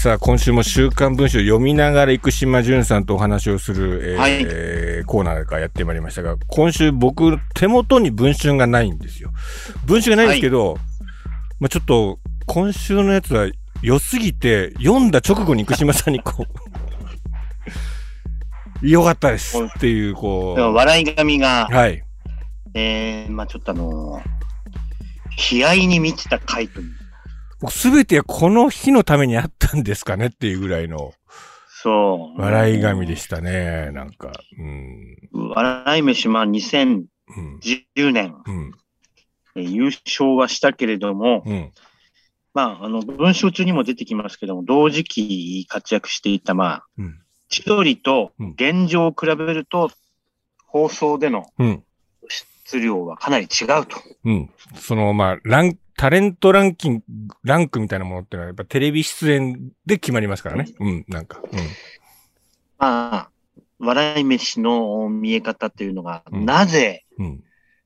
さあ、今週も週刊文春読みながら生島淳さんとお話をする、えーはいコーナーがやってまいりましたが、今週僕、手元に文春がないんですよ。文春がないんですけど、まあちょっと、今週のやつは良すぎて、読んだ直後に生島さんにこう、良かったですっていう、こでも笑い神がう、、はい。えー、まあちょっとあのー、悲哀に満ちた回という。僕すべてこの日のためにあったんですかねっていうぐらいのそう。笑い神でしたね、なんか。うん。笑い飯、まあ2010うん。年、うん。えー優勝はしたけれども、うん。まあ、あの、文章中にも出てきますけども、同時期活躍していた、まあ、うん。千鳥とうん現状を比べると、放送でのうん。質量はかなり違うと。うん。その、まあ、ラン、タレントランキング、ランクみたいなものってのは、やっぱテレビ出演で決まりますからね。うん、なんか。まあ、笑い飯の見え方っていうのが、うんなぜうん。うん。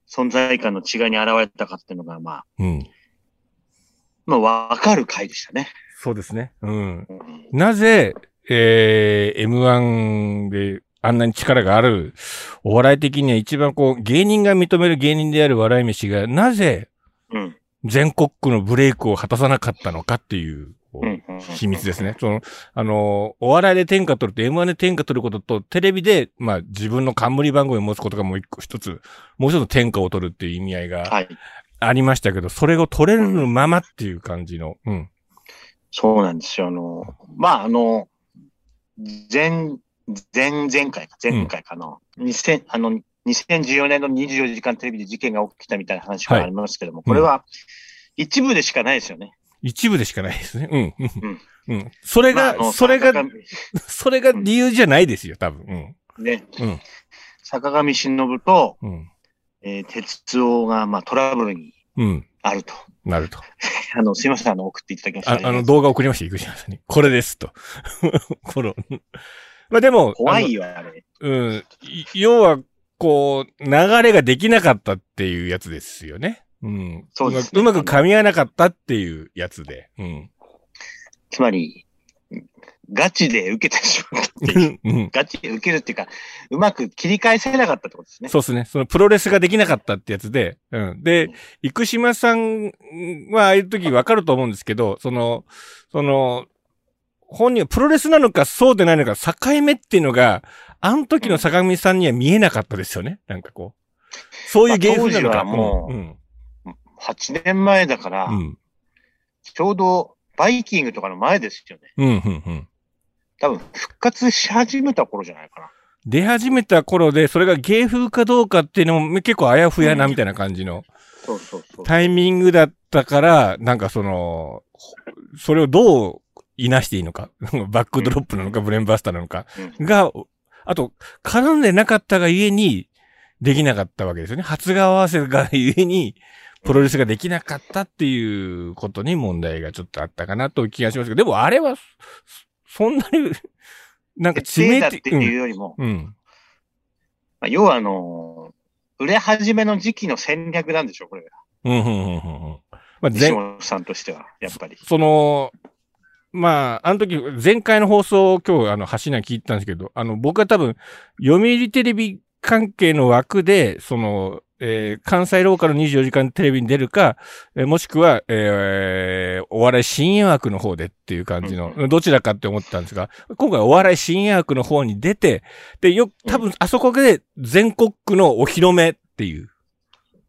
存在感の違いに現れたかっていうのが、まあ、うん。まあ、わかる回でしたね。そうですね。うん。うんなぜ、えー、M1 であんなに力がある、お笑い的には一番こう、芸人が認める芸人である笑い飯が、なぜうん。全国区のブレイクを果たさなかったのかっていう、秘密ですね。その、あの、お笑いで天下取ると M1 で天下取ることと、テレビで、まあ自分の冠番組を持つことがもう一個一つ、もう一つ天下を取るっていう意味合いがはい。ありましたけど、それを取れるままっていう感じの、うん。そうなんですよ。あの、まあ、あの、前、前、前回か、前回かの、2000、あの、2014年の24時間テレビで事件が起きたみたいな話がありますけども、これは一部でしかないですよね。一部でしかないですね。うん。ううんん。うん。それが、まあそれが、坂 それが理由じゃないですよ、多分。上ね、うん。坂上忍と、うん。えー、鉄夫が、まあ、トラブルにうん。うん。あると。なると。あの、すいません、あの、送っていただきました、あ あの、動画送りました、生島さんに。これです、と。この、まあでも、怖いよ、あれ。うん。い要は、こう、流れができなかったっていうやつですよね。うん。そうですねうまく噛み合わなかったっていうやつで。うん。つまり、ガチで受けてしまったっていう。うん。ガチで受けるっていうか、うまく切り返せなかったってことですね。そうですね。そのプロレスができなかったってやつで。うん。で、生島さんはああいう時わかると思うんですけど、その、その、本人はプロレスなのかそうでないのか境目っていうのが、あの時の坂上さんには見えなかったですよね。なんかこう。そういう芸風なのか。まあもううん。8年前だから、うん。ちょうどバイキングとかの前ですよね。うん。うん。うん。多分復活し始めた頃じゃないかな。出始めた頃で、それが芸風かどうかっていうのも結構あやふやなみたいな感じのそうそうそう。タイミングだったから、なんかその、それをどういなしていいのか、バックドロップなのか、ブレーンバスターなのかうんが、あと、絡んでなかったがゆえに、できなかったわけですよね。初顔合わせがゆえに、プロレスができなかったっていうことに問題がちょっとあったかなという気がしますけど、でもあれは、そそんなに、なんか致手だって命的。いうよりも、うん。うん。まあ、要はあのー売れ始めの時期の戦略なんでしょ、これが。うん、うん、うん、うんうん。まあ、西全、本さんとしては、やっぱり。その、まあ、あの時、前回の放送を今日、あの、橋名聞いたんですけど、あの、僕は多分、読売テレビ関係の枠で、その、えー関西ローカル24時間テレビに出るか、えーもしくは、えーお笑い深夜枠の方でっていう感じの、うどちらかって思ってたんですが、今回お笑い深夜枠の方に出て、で、よ、多分、あそこで全国区のお披露目っていう、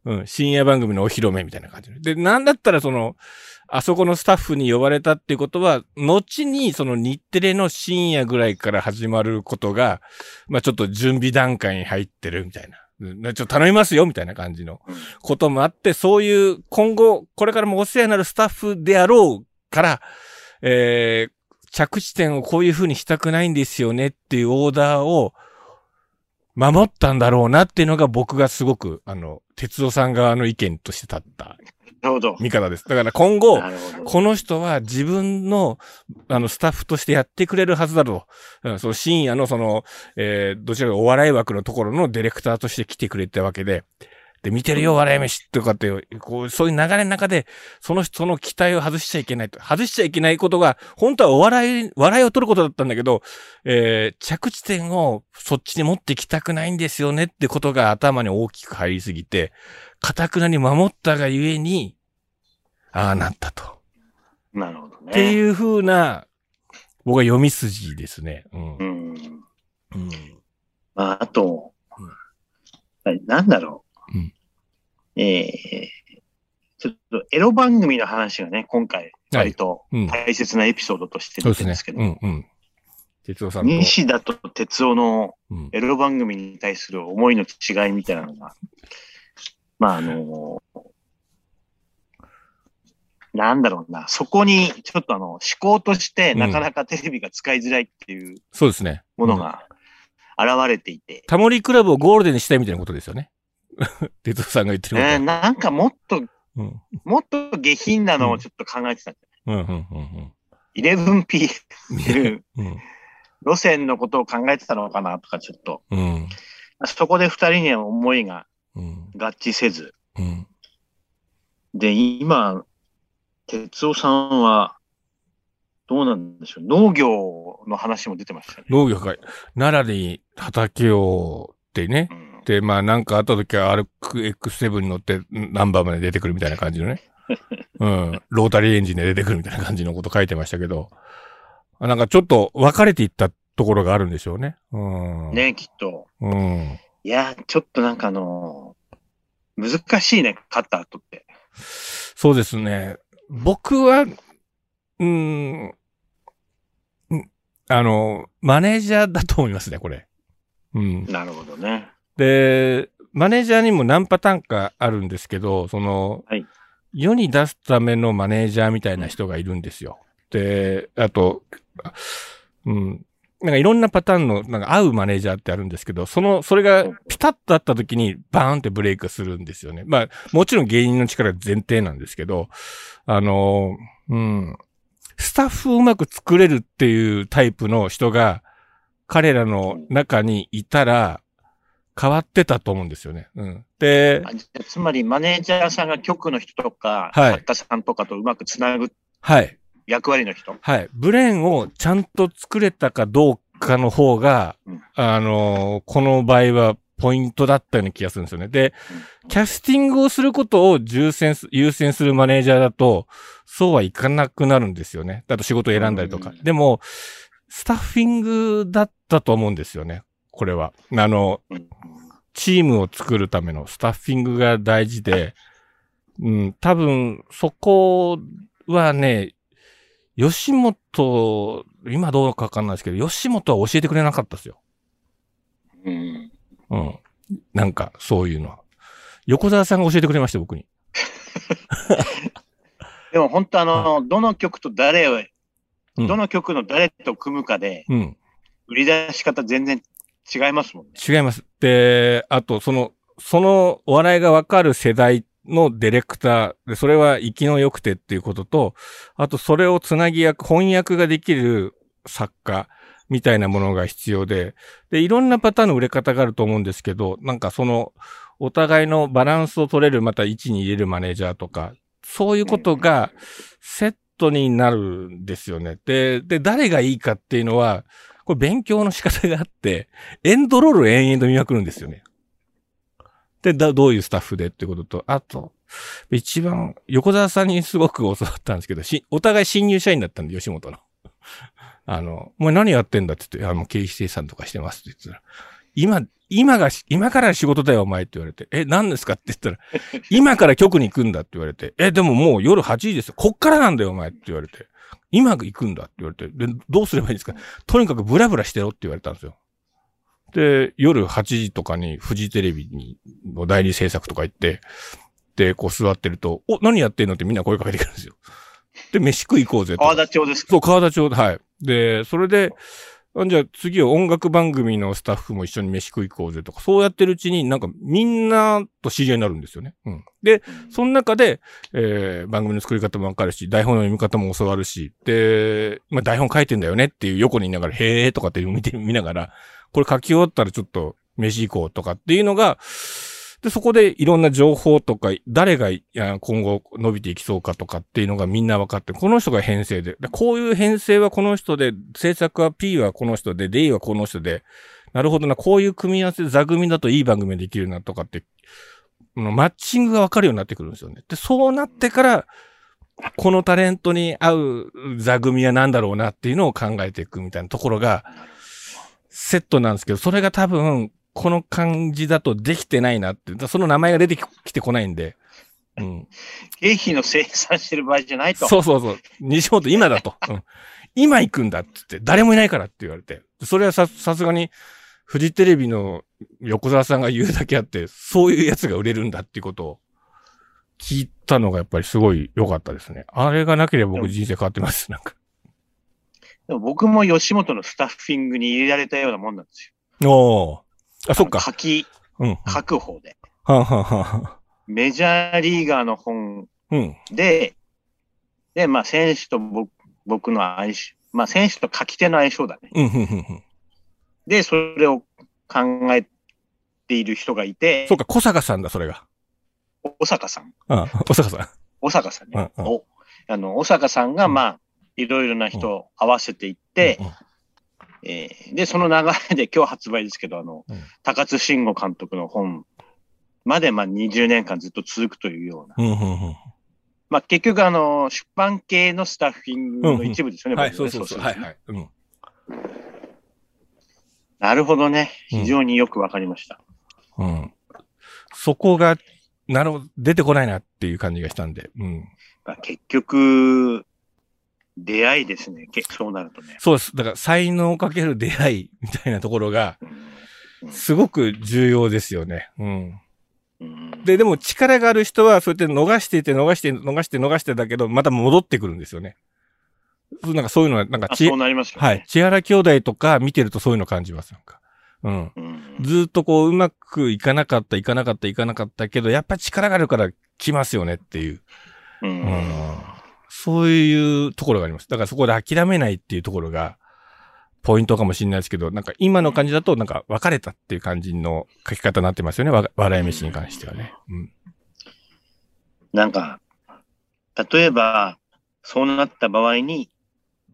うん、深夜番組のお披露目みたいな感じで。で、なんだったらその、あそこのスタッフに呼ばれたっていうことは、後にその日テレの深夜ぐらいから始まることが、まあちょっと準備段階に入ってるみたいな。ちょっと頼みますよみたいな感じのこともあって、そういう今後、これからもお世話になるスタッフであろうから、えー、着地点をこういう風にしたくないんですよねっていうオーダーを守ったんだろうなっていうのが僕がすごく、あの、哲夫さん側の意見として立った。見方です。だから今後。この人は自分の、あの、スタッフとしてやってくれるはずだと。うん、その深夜のその、えーどちらかお笑い枠のところのディレクターとして来てくれたわけで。って、見てるよ、笑い飯とかって、こう、そういう流れの中で、その人の期待を外しちゃいけないと。外しちゃいけないことが、本当はお笑い、笑いを取ることだったんだけど、えー、着地点をそっちに持ってきたくないんですよねってことが頭に大きく入りすぎて、かたくなに守ったがゆえに、ああなったと。なるほどね。っていう風な、僕は読み筋ですね。うん。うん。うん。まあ、あとうんだろう。うんええちょっとエロ番組の話がね、今回、割とうん。大切なエピソードとして出てるんですけ。ど、うん、うん。哲夫さんと。西田と哲夫のうん。エロ番組に対する思いの違いみたいなのが、まああのなんだろうな、そこにちょっとあの思考としてなかなかテレビが使いづらいっていうそうですね。うんものが現れていて、タモリクラブをゴールデンにしたいみたいなことですよね。哲夫さんが言ってることは。ね、なんかもっと、うん。もっと下品なのをちょっと考えてた。うん、うん、うん、11P っていううん。路線のことを考えてたのかなとかちょっと、うん。そこで二人には思いがうん。合致せず、うん。で、今、哲夫さんは、どうなんでしょう？農業の話も出てましたね。農業界、奈良に畑をってね。うんで、まあなんかあった時は RX7 に乗ってナンバーまで出てくるみたいな感じのね。うん。ロータリーエンジンで出てくるみたいな感じのこと書いてましたけど。なんかちょっと分かれていったところがあるんでしょうね。うん。。ね、きっと。うん。いや、ちょっとなんかあの難しいね、カッターとって。そうですね。僕は、うーん、うんあの、マネージャーだと思いますね、これ。うん。なるほどね。で、マネージャーにも何パターンかあるんですけど、その、はい世に出すためのマネージャーみたいな人がいるんですよ。で、あと、あうん。なんかいろんなパターンの、なんか合うマネージャーってあるんですけど、その、それがピタッとあった時にバーンってブレイクするんですよね。まあ、もちろん芸人の力が前提なんですけど、あの、うん。スタッフをうまく作れるっていうタイプの人が、彼らの中にいたら、変わってたと思うんですよね。うん。で、つまり、マネージャーさんが局の人とか、はい作家さんとかとうまくつなぐはい。役割の人？はい。ブレーンをちゃんと作れたかどうかの方が、うんあのーこの場合はポイントだったような気がするんですよね。で、キャスティングをすることを優先す、優先するマネージャーだと、そうはいかなくなるんですよね。だと仕事を選んだりとか。うんでも、スタッフィングだったと思うんですよね。これは。あの、うんチームを作るためのスタッフィングが大事で、うん、多分、そこはね、吉本、今どうかわかんないですけど、吉本は教えてくれなかったですよ。うんうん。なんか、そういうのは。横澤さんが教えてくれました、僕に。でも本当あの、どの曲と誰を、うんどの曲の誰と組むかで、うん。売り出し方全然違いますもんね。違います。で、あと、その、そのお笑いがわかる世代のディレクターで、それは生きの良くてっていうことと、あとそれをつなぎ役、翻訳ができる作家みたいなものが必要で、で、いろんなパターンの売れ方があると思うんですけど、なんかその、お互いのバランスを取れる、また位置に入れるマネージャーとか、そういうことがセットになるんですよね。で、で、誰がいいかっていうのは、これ勉強の仕方があって、エンドロールを延々と見まくるんですよね。で、だ、どういうスタッフでってことと、あと、一番、横澤さんにすごく教わったんですけど、し、お互い新入社員だったんで、吉本の。あの、お前何やってんだって言って、あの、経費生産とかしてますって言ってたら、今、今がし、今から仕事だよ、お前って言われて、え、何ですかって言ったら、今から局に行くんだって言われて、え、でももう夜8時ですよ。こっからなんだよ、お前って言われて、今行くんだって言われて、で、どうすればいいんですか？とにかくブラブラしてろって言われたんですよ。で、夜8時とかにフジテレビに、の代理制作とか行って、で、こう座ってると、お、何やってんのってみんな声かけてくるんですよ。で、飯食い行こうぜと。川田町ですか？そう、川田町で、はい。で、それで、あじゃあ次は音楽番組のスタッフも一緒に飯食い行こうぜとか、そうやってるうちになんかみんなと知り合いになるんですよね。うん。で、その中で、えー、番組の作り方もわかるし、台本の読み方も教わるし、で、まあ台本書いてんだよねっていう横にいながら、へーとかって見て、見ながら、これ書き終わったらちょっと飯行こうとかっていうのが、で、そこでいろんな情報とか、誰が今後伸びていきそうかとかっていうのがみんな分かって、この人が編成で、でこういう編成はこの人で、制作は P はこの人で、D はこの人で、なるほどな、こういう組み合わせ座組だといい番組できるなとかって、マッチングが分かるようになってくるんですよね。で、そうなってから、このタレントに合う座組は何だろうなっていうのを考えていくみたいなところが、セットなんですけど、それが多分、この感じだとできてないなって、その名前が出てきてこないんで、うん。経費の生産してる場合じゃないと。そうそうそう。西本今だと。うん。今行くんだって言って、誰もいないからって言われて。それはさ、さすがに、フジテレビの横澤さんが言うだけあって、そういうやつが売れるんだっていうことを聞いたのがやっぱりすごい良かったですね。あれがなければ僕人生変わってます。なんか。でも僕も吉本のスタッフィングに入れられたようなもんなんですよ。おー。あ、そっか。書き、うん。は書く方で。あ、はあはあ、メジャーリーガーの本うん。で、で、まあ選手と僕僕の相性、まあ選手と書き手の相性だね。うん、うん、うんうん。で、それを考えている人がいてそう、か、小坂さんだ、それが。小坂さん。あ小坂さん。小坂さんね。うんうんおあの、小坂さんが、まあ、いろいろな人を合わせていって、うんうんえーで、その流れで今日発売ですけど、あの、うん高津慎吾監督の本まで、まあ、20年間ずっと続くというような。うん、うん、うん。まあ、結局、あの、出版系のスタッフィングの一部ですよね。はい、僕ねそうそうそう。はい、はい。うん。なるほどね。うん非常によくわかりました。うん。そこが、なるほど、出てこないなっていう感じがしたんで。うん。まあ、結局、出会いですね。けそうなるとね。そうです。だから、才能かける出会いみたいなところが、うんすごく重要ですよね。うん。うんで、でも力がある人は、そうやって逃していて、逃して、逃して、逃してだけど、また戻ってくるんですよね。そうなんかそういうのは、なんかちあそう、なりますよね。はい。千原兄弟とか見てるとそういうの感じます。なんか。うん。うんずーっとこう、うまくいかなかった、いかなかった、いかなかったけど、やっぱ力があるから来ますよねっていう。ううんん。そういうところがあります。だからそこで諦めないっていうところが、ポイントかもしれないですけど、なんか今の感じだと、なんか別れたっていう感じの書き方になってますよね。わ笑い飯に関してはね。うん。なんか、例えば、そうなった場合に、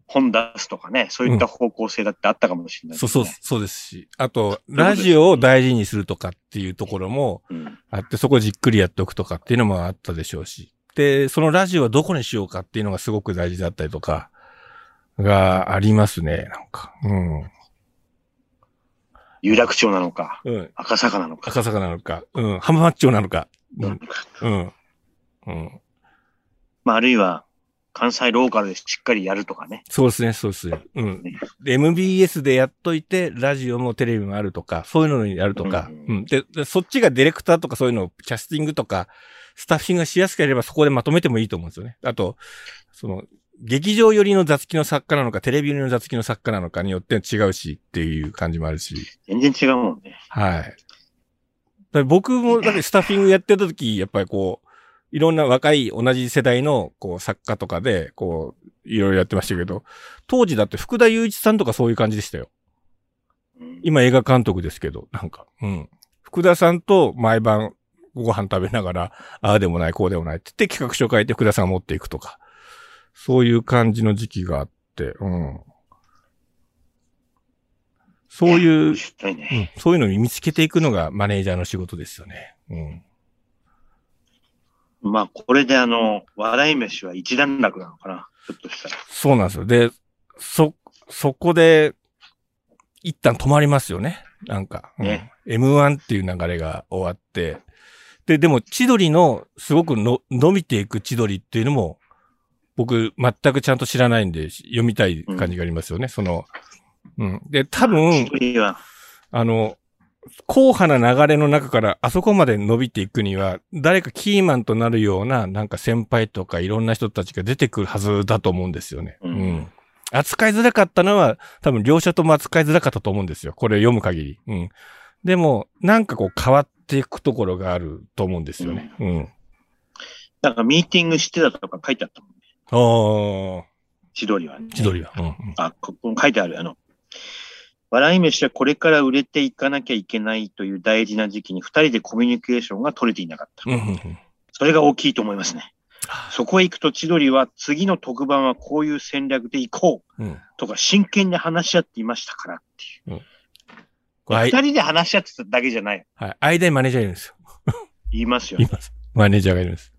本出すとかね、そういった方向性だってあったかもしれないですね、そうそう、そうですし。あと、ラジオを大事にするとかっていうところもうん。あって、そこをじっくりやっておくとかっていうのもあったでしょうし。で、そのラジオはどこにしようかっていうのがすごく大事だったりとか、がありますね、なんか。うん。有楽町なのか、うん。赤坂なのか。赤坂なのか、うん。浜松町なのか。うん。うん。うん。まあ、あるいは、関西ローカルでしっかりやるとかね。そうですね、そうですね。うん。で、MBS でやっといて、ラジオもテレビもあるとか、そういうのにやるとか、うんうん。でで、そっちがディレクターとかそういうのをキャスティングとか、スタッフィングがしやすければそこでまとめてもいいと思うんですよね。あと、その、劇場寄りの雑記の作家なのか、テレビ寄りの雑記の作家なのかによって違うしっていう感じもあるし。全然違うもんね。はい。僕も、だってスタッフィングやってた時、やっぱりこう、いろんな若い同じ世代の、こう、作家とかで、こう、いろいろやってましたけど、当時だって福田雄一さんとかそういう感じでしたよ。うん今映画監督ですけど、なんか、うん。福田さんと毎晩ご飯食べながら、ああでもない、こうでもないって言って企画書書いて福田さんが持っていくとか、そういう感じの時期があって、うん。そういうね。うん、そういうのに見つけていくのがマネージャーの仕事ですよね。うん。まあ、これであの、笑い飯は一段落なのかな。ひょっとしたら。そうなんですよ。で、そ、そこで、一旦止まりますよね。なんか。うんね M1 っていう流れが終わって。で、でも、千鳥の、すごくの、伸びていく千鳥っていうのも、僕、全くちゃんと知らないんで、読みたい感じがありますよね。その、うん。で、多分あの、硬派な流れの中からあそこまで伸びていくには、誰かキーマンとなるような、なんか先輩とかいろんな人たちが出てくるはずだと思うんですよね。ううんん。扱いづらかったのは、多分両者とも扱いづらかったと思うんですよ。これ読む限り。うん。でも、なんかこう変わっていくところがあると思うんですよね。うん。なんかミーティングしてたとか書いてあったもんね。ああ、千鳥はね。千鳥は。うんうん。あ、ここに書いてある。あの、笑い飯はこれから売れていかなきゃいけないという大事な時期に二人でコミュニケーションが取れていなかった。うんうんうん。それが大きいと思いますね。そこへ行くと千鳥は次の特番はこういう戦略で行こううん。とか真剣に話し合っていましたからっていう。これ、二人で話し合ってただけじゃない。はい。間にマネージャーいるんですよ。言いますよい。ます。マネージャーがいるんです。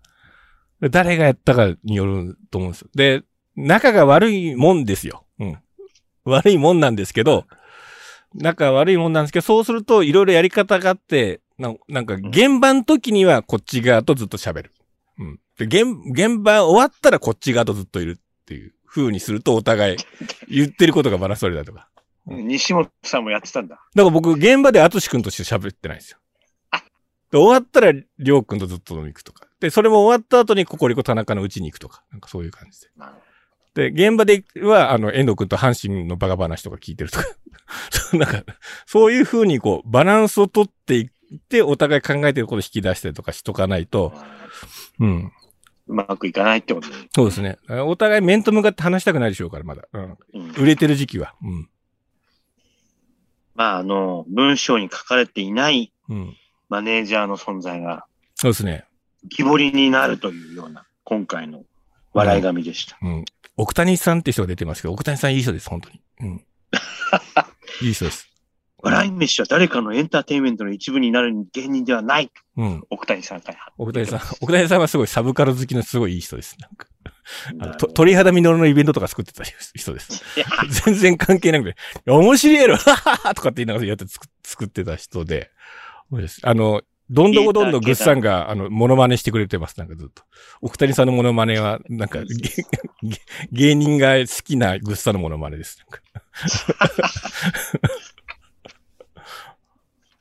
で誰がやったかによると思うんですよ。で、仲が悪いもんですよ。うん。悪いもんなんですけど、仲悪いもんなんですけど、そうするといろいろやり方があって、ななんか現場の時にはこっち側とずっと喋る。うん。で、現、現場終わったらこっち側とずっといるっていう風にするとお互い言ってることがバランス取れたとか。西本さんもやってたんだ。だから僕、現場でアトシ君として喋ってないんですよ。で終わったら、りょうくんとずっと飲み行くとか。で、それも終わった後にココリコ田中の家に行くとか。なんかそういう感じで。で、現場では、あの、遠藤くんと阪神のバカ話とか聞いてるとか。なんか、そういう風にこう、バランスを取っていって、お互い考えてることを引き出したりとかしとかないと、うん。うまくいかないってことで。そうですね。お互い面と向かって話したくないでしょうから、まだ。うん。うん売れてる時期は。うん。まあ、あの、文章に書かれていないうん。マネージャーの存在がそうですね。浮き彫りになるというような、今回の笑い神でした。うん。奥谷さんって人が出てますけど、奥谷さんいい人です、本当に。うん。いい人です。笑い飯は誰かのエンターテインメントの一部になる芸人ではない。うん。奥谷さんから。奥谷さん、奥谷さんはすごいサブカル好きのすごいいい人です。なんか、あのと鳥肌実のイベントとか作ってた人です。全然関係なくて、面白いやろとかって言いながらやって作作ってた人で、あの、どんどこどんどんグッさんが、あの、モノマネしてくれてます、なんかずっと。奥谷さんのモノマネは、なんか、芸人が好きなグッさんのモノマネです。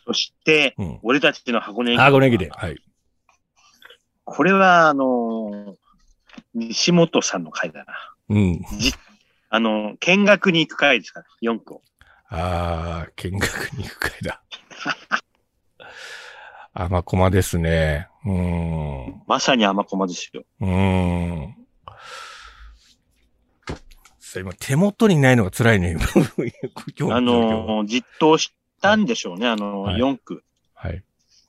そして、うん。俺たちの箱根駅あ、ごねぎで。はい。これは、あの、西本さんの回だな。うん。じあの、見学に行く回ですから、4区を。ああ、見学に行く会だ。甘駒ですね。うーん。まさに甘駒ですよ。うーん。さ今手元にないのが辛いね。今あの、実装したんでしょうね、あの、はい4区。はい。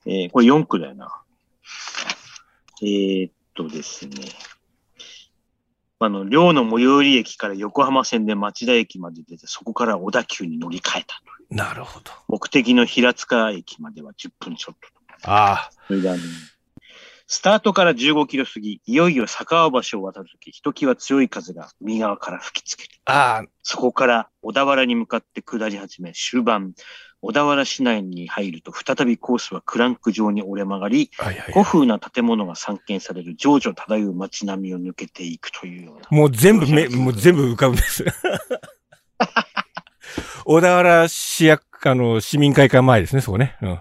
えーこれ4区だよな。えーっとですね。あの、寮の最寄り駅から横浜線で町田駅まで出て、そこから小田急に乗り換えた。なるほど。目的の平塚駅までは10分ちょっと。あそれであの、スタートから15キロ過ぎ、いよいよ坂尾橋を渡るとき、ひときわ強い風が右側から吹きつける。あ、ああ、そこから小田原に向かって下り始め、終盤、小田原市内に入ると、再びコースはクランク状に折れ曲がり、はいはい。古風な建物が散見される情緒漂う街並みを抜けていくというような。もう全部め、もう全部浮かぶんです。小田原市役、あの、市民会館前ですね、そこね。うん。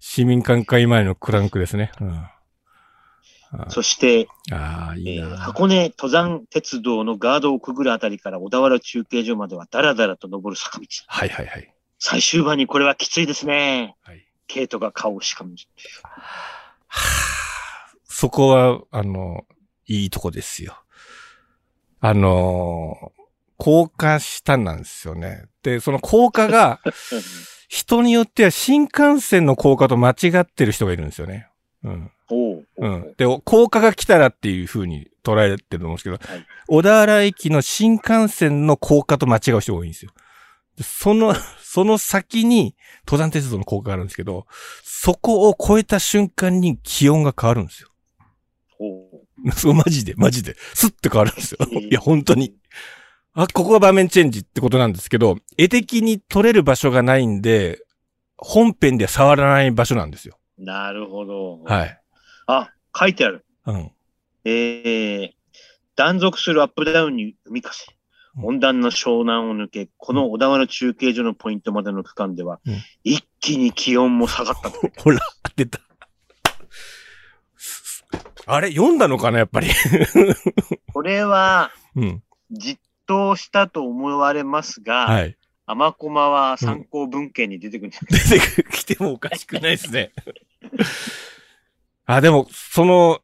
市民会館前のクランクですね。うん。あそして、あー、いいえーな。箱根登山鉄道のガードをくぐるあたりから小田原中継所まではダラダラと登る坂道。はいはいはい。最終盤にこれはきついですね。はい。ケイトが顔をしかめる。はあそこは、あの、いいとこですよ。あの、高架下なんですよね。で、その高架が、人によっては新幹線の高架と間違ってる人がいるんですよね。うん。おううん。で、高架が来たらっていう風に捉えてると思うんですけど、はい小田原駅の新幹線の高架と間違う人が多いんですよ。でその、その先に登山鉄道の高架があるんですけど、そこを越えた瞬間に気温が変わるんですよ。そう、マジで、マジで。スッて変わるんですよ。えーいや、本当に。あ、ここが場面チェンジってことなんですけど、絵的に撮れる場所がないんで、本編では触らない場所なんですよ。なるほど。はい。あ、書いてある。うん。えー、断続するアップダウンに海風。うん温暖な湘南を抜け、この小田原中継所のポイントまでの区間では、うん一気に気温も下がったと。ほら、出た。あれ読んだのかなやっぱり。これは、うん。実当したと思われますが、はい。甘駒は参考文献に出てくるんじゃない？出てきてもおかしくないですね。あ、でも、その、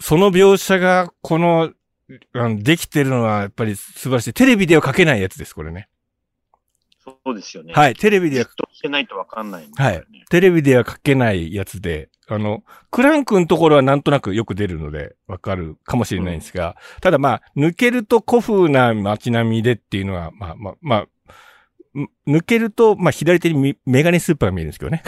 その描写が、このできてるのは、やっぱり素晴らしい。テレビでは書けないやつです、これね。そうですよね。はい、テレビではしてないとわかんないんだはい。テレビでは書けないやつで、あの、クランクのところはなんとなくよく出るのでわかるかもしれないんですが、ただまあ、抜けると古風な街並みでっていうのは、まあまあ、まあ、ん抜けると、まあ左手にみメガネスーパーが見えるんですけどね。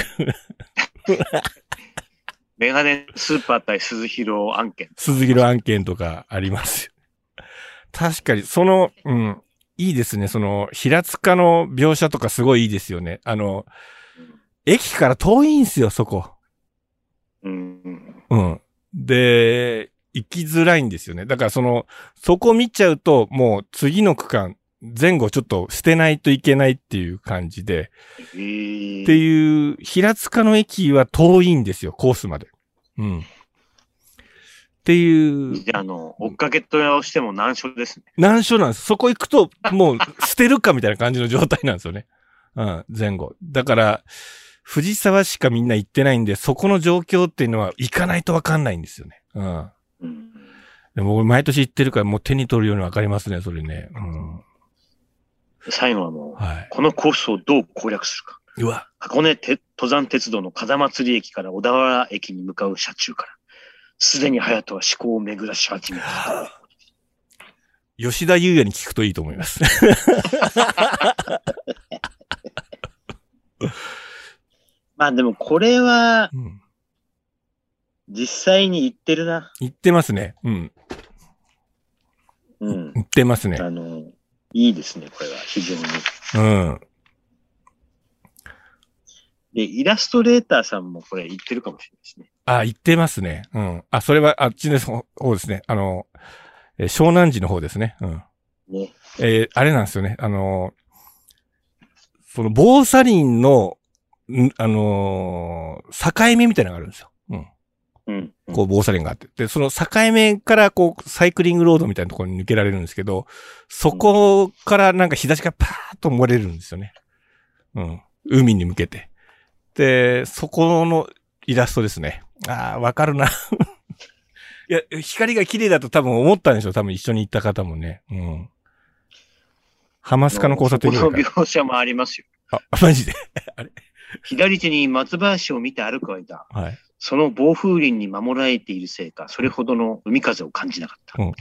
メガネスーパー対鈴広案件。鈴木の案件とかありますよ。確かに、その、うん、いいですね。その、平塚の描写とかすごいいいですよね。あの、駅から遠いんすよ、そこ。うん。うん。で、行きづらいんですよね。だからその、そこ見ちゃうと、もう次の区間、前後ちょっと捨てないといけないっていう感じで、えーっていう、平塚の駅は遠いんですよ、コースまで。うん。っていう、じゃあ、あの、追っかけとしても難所ですね。難所なんです。そこ行くと、もう捨てるかみたいな感じの状態なんですよね。うん、前後。だから、藤沢しかみんな行ってないんで、そこの状況っていうのは行かないとわかんないんですよね。うん。うん。でも僕毎年行ってるからもう手に取るようにわかりますね、それね。うん。最後はもう、はい。このコースをどう攻略するか。うわ。箱根て登山鉄道の風祭駅から小田原駅に向かう車中から、すでに隼人は思考を巡らし始めた。吉田優也に聞くといいと思います。まあでもこれはうん。実際に言ってるな。行ってますね。うん。うん。行ってますね。あの、いいですね、これは非常に。うん。で、イラストレーターさんもこれ言ってるかもしれないですね。あ、行ってますね。うん。あ、それはあっちです方ですね。あの、えー湘南寺の方ですね。うん。ね。えーあれなんですよね。あのーその、防砂林の、んあのー境目みたいなのがあるんですよ。うん。うん。こう、防砂林があって。で、その境目から、こう、サイクリングロードみたいなところに抜けられるんですけど、そこからなんか日差しがパーッと漏れるんですよね。うん。海に向けて。で、そこのイラストですね。ああ、わかるな。いや、光が綺麗だと多分思ったんでしょう。多分一緒に行った方もね。うん。ハマスカの交差点この描写もありますよ。あ、マジで？左手に松林を見て歩く間、はい。その暴風林に守られているせいか、それほどの海風を感じなかった。うん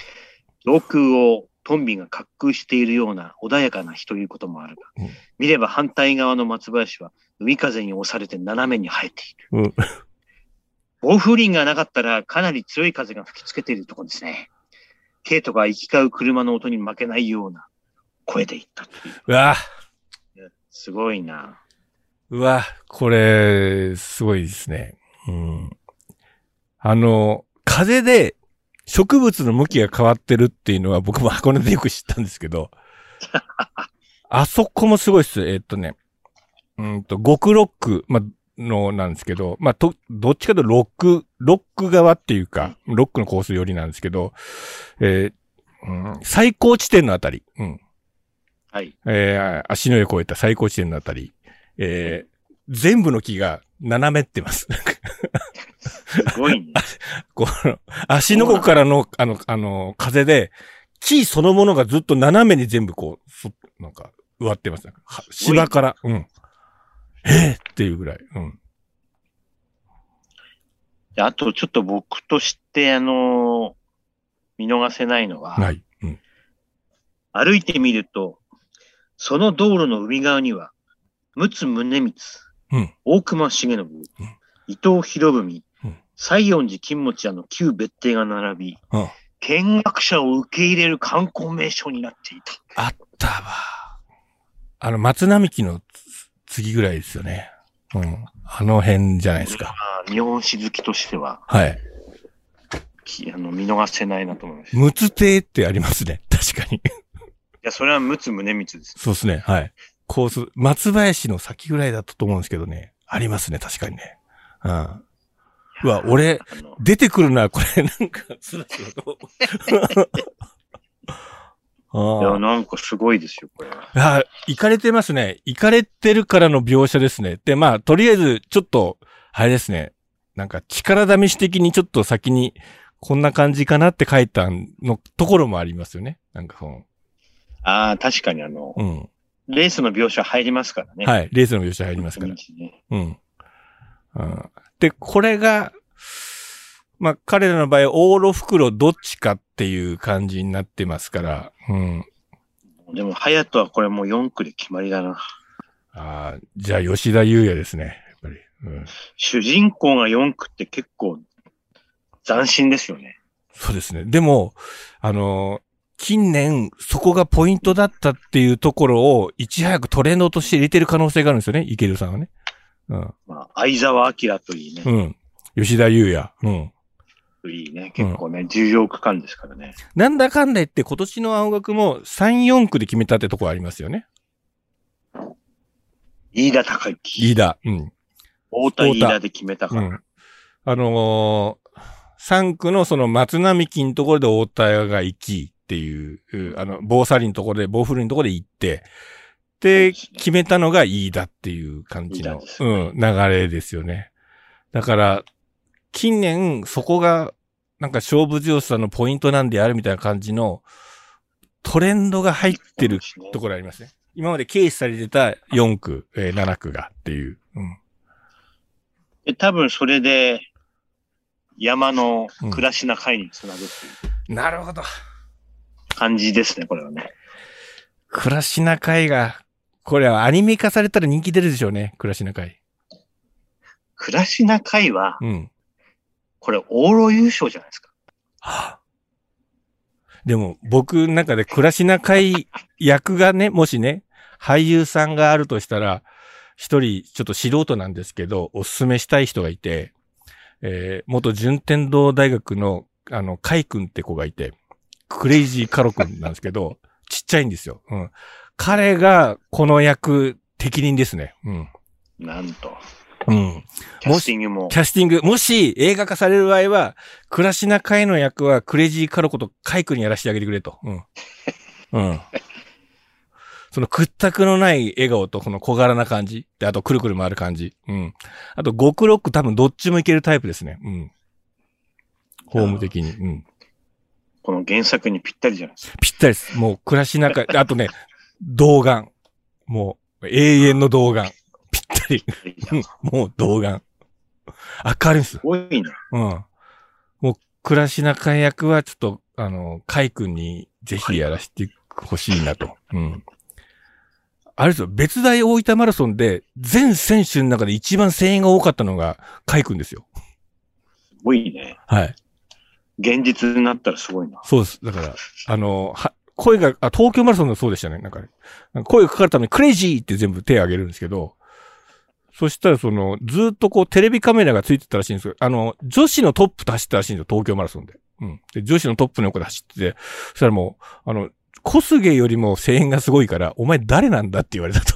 上空をトンビが滑空しているような穏やかな日ということもあるが、うん見れば反対側の松林は海風に押されて斜めに生えている。うん。暴風林がなかったらかなり強い風が吹きつけているところですね。ケイトが行き交う車の音に負けないような声で言ったう。うわすごいな。うわ、これ、すごいですね。うん。あの、風で植物の向きが変わってるっていうのは僕も箱根でよく知ったんですけど、あそこもすごいっす。えっとね、うんと、極ロック、ま、のなんですけど、まあ、と、どっちかとロック、ロック側っていうか、ロックのコース寄りなんですけど、えーうん、最高地点のあたり、うん。はい。えー足の上越えた最高地点のあたり、えー全部の木が斜めってます。すごいね。この、足の甲からの、あの、あの、風で、木そのものがずっと斜めに全部こう、そなんか、植わってます。は芝から、うん。えーっていうぐらい、うん。であとちょっと僕として、あの見逃せないのは、ない。うん。歩いてみると、その道路の海側には、陸奥宗光、うん大隈重信、伊藤博文、うん西園寺金持屋の旧別邸が並び、うん見学者を受け入れる観光名所になっていた。あったわ。あの、松並木のつ次ぐらいですよね。うん。あの辺じゃないですか。まあ日本史好きとしては、はい。きあの見逃せないなと思います。いむつ亭ってありますね。確かに。や、それは陸奥宗光です。そうですね。はい。コース、松林の先ぐらいだったと思うんですけどね。ありますね。確かにね。うん。うわ、俺、出てくるな、これ、なんか、スラスラと。いや、あなんかすごいですよ、これは。あ。あ、行かれてますね。行かれてるからの描写ですね。で、まあ、とりあえず、ちょっと、あれですね。なんか、力試し的にちょっと先に、こんな感じかなって書いたのところもありますよね。なんかその、ああ、確かにあの、うん。レースの描写入りますからね。はい。レースの描写入りますから。ねうん。うんで、これが、まあ、彼らの場合、往路袋どっちかっていう感じになってますから、うん。でも、隼人はこれもう4区で決まりだな。ああ、じゃあ吉田優也ですね。やっぱり。うん。主人公が4区って結構斬新ですよね。そうですね。でも、あのー近年、そこがポイントだったっていうところを、いち早くトレンドとして入れてる可能性があるんですよね、池田さんはね。うん。まあ、相沢明といいね。うん。吉田優也。うん。いいね。結構ね、重要区間ですからね。なんだかんだ言って今年の青学も3、4区で決めたってところありますよね。飯田隆之。飯田。うん。太田飯田で決めたから。うん。あのー、3区のその松並木のところで太田が行きっていう、うあの、棒去りのところで、棒振りのところで行って、で、決めたのが飯田っていう感じのうん、流れですよね。だから、近年そこが、なんか勝負強さのポイントなんであるみたいな感じの、トレンドが入ってるところありますね。今まで軽視されてた4区、えー7区がっていう。うん。で、多分それで、山の暮らしな会につなぐっていうなるほど。感じですね、これはね。暮らしな会が、これはアニメ化されたら人気出るでしょうね、暮らしな会。暮らしな会は、うん。これ、往路優勝じゃないですか。でも、僕の中で暮らしな会役がね、もしね、俳優さんがあるとしたら、一人、ちょっと素人なんですけど、おすすめしたい人がいて、えー、元順天堂大学の、あの、カイ君って子がいて、クレイジーカロ君なんですけど、ちっちゃいんですよ。うん。彼が、この役、適任ですね。うん。なんと。うん。キャスティングもキ。ャスティング、もし映画化される場合は、暮らしな会の役はクレイジーカロコとカイ君にやらせてあげてくれと。うん。うん。その屈託のない笑顔とこの小柄な感じ。で、あとくるくる回る感じ。うん。あと極ロック多分どっちもいけるタイプですね。うん。ホーム的に。うん。この原作にぴったりじゃないですか。ぴったりです。もう暮らしな会、あとね、童顔。もう永遠の童顔。もう童顔。明るいんですす。ごいね。うん。もう、暮らしな会役はちょっと、あの、カイ君にぜひやらせてほしいなと。うん。あれですよ、別大大分マラソンで、全選手の中で一番声援が多かったのが、カイ君ですよ。すごいね。はい。現実になったらすごいな。そうです。だから、あの、は、声が、あ、東京マラソンでもそうでしたね。なんかね、声がかかるためにクレイジーって全部手を挙げるんですけど、そしたらその、ずっとこうテレビカメラがついてたらしいんですけど、あの、女子のトップと走ったらしいんですよ、東京マラソンで。うん。で、女子のトップの横で走ってて、そしたらもう、あの、小菅よりも声援がすごいから、お前誰なんだって言われたと。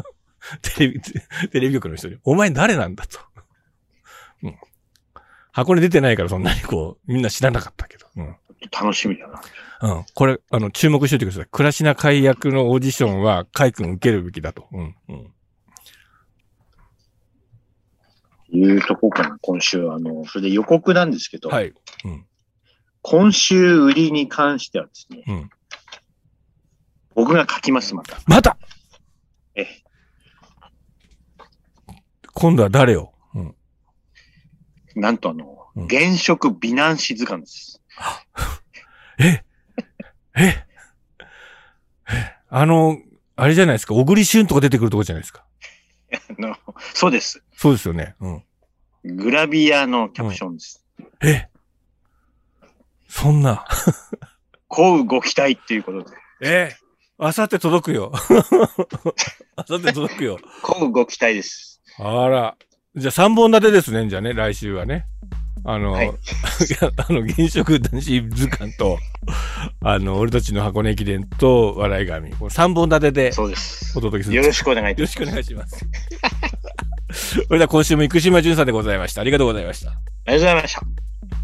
テレビ、テレビ局の人に、お前誰なんだと。うん。箱根出てないからそんなにこう、みんな知らなかったけど。うん。楽しみだな。うん。これ、あの、注目しておいてください。暮らしな会役のオーディションは、カイ君受けるべきだと。うん。うん。いうとこかな、今週。あの、それで予告なんですけど、はい。うん。今週売りに関してはですね、うん。僕が書きます、また。またえ今度は誰を？うん。なんとあの、うん現職美男子図鑑です。え？え？え？あの、あれじゃないですか。小栗旬とか出てくるとこじゃないですか。あのそうです。そうですよね。うん。グラビアのキャプションです。え？そんな。こうご期待っていうことで。え？あさって届くよ。あさって届くよ。こうご期待です。あら。じゃあ3本立てですね。じゃあね、来週はね。あの、はい あの、現職男子図鑑と、あの、俺たちの箱根駅伝と笑い神。この3本立てでそうですお。届けする。よろしくお願いいよろしくお。願いします。それでは今週も生島淳さんでございました。ありがとうございました。ありがとうございました。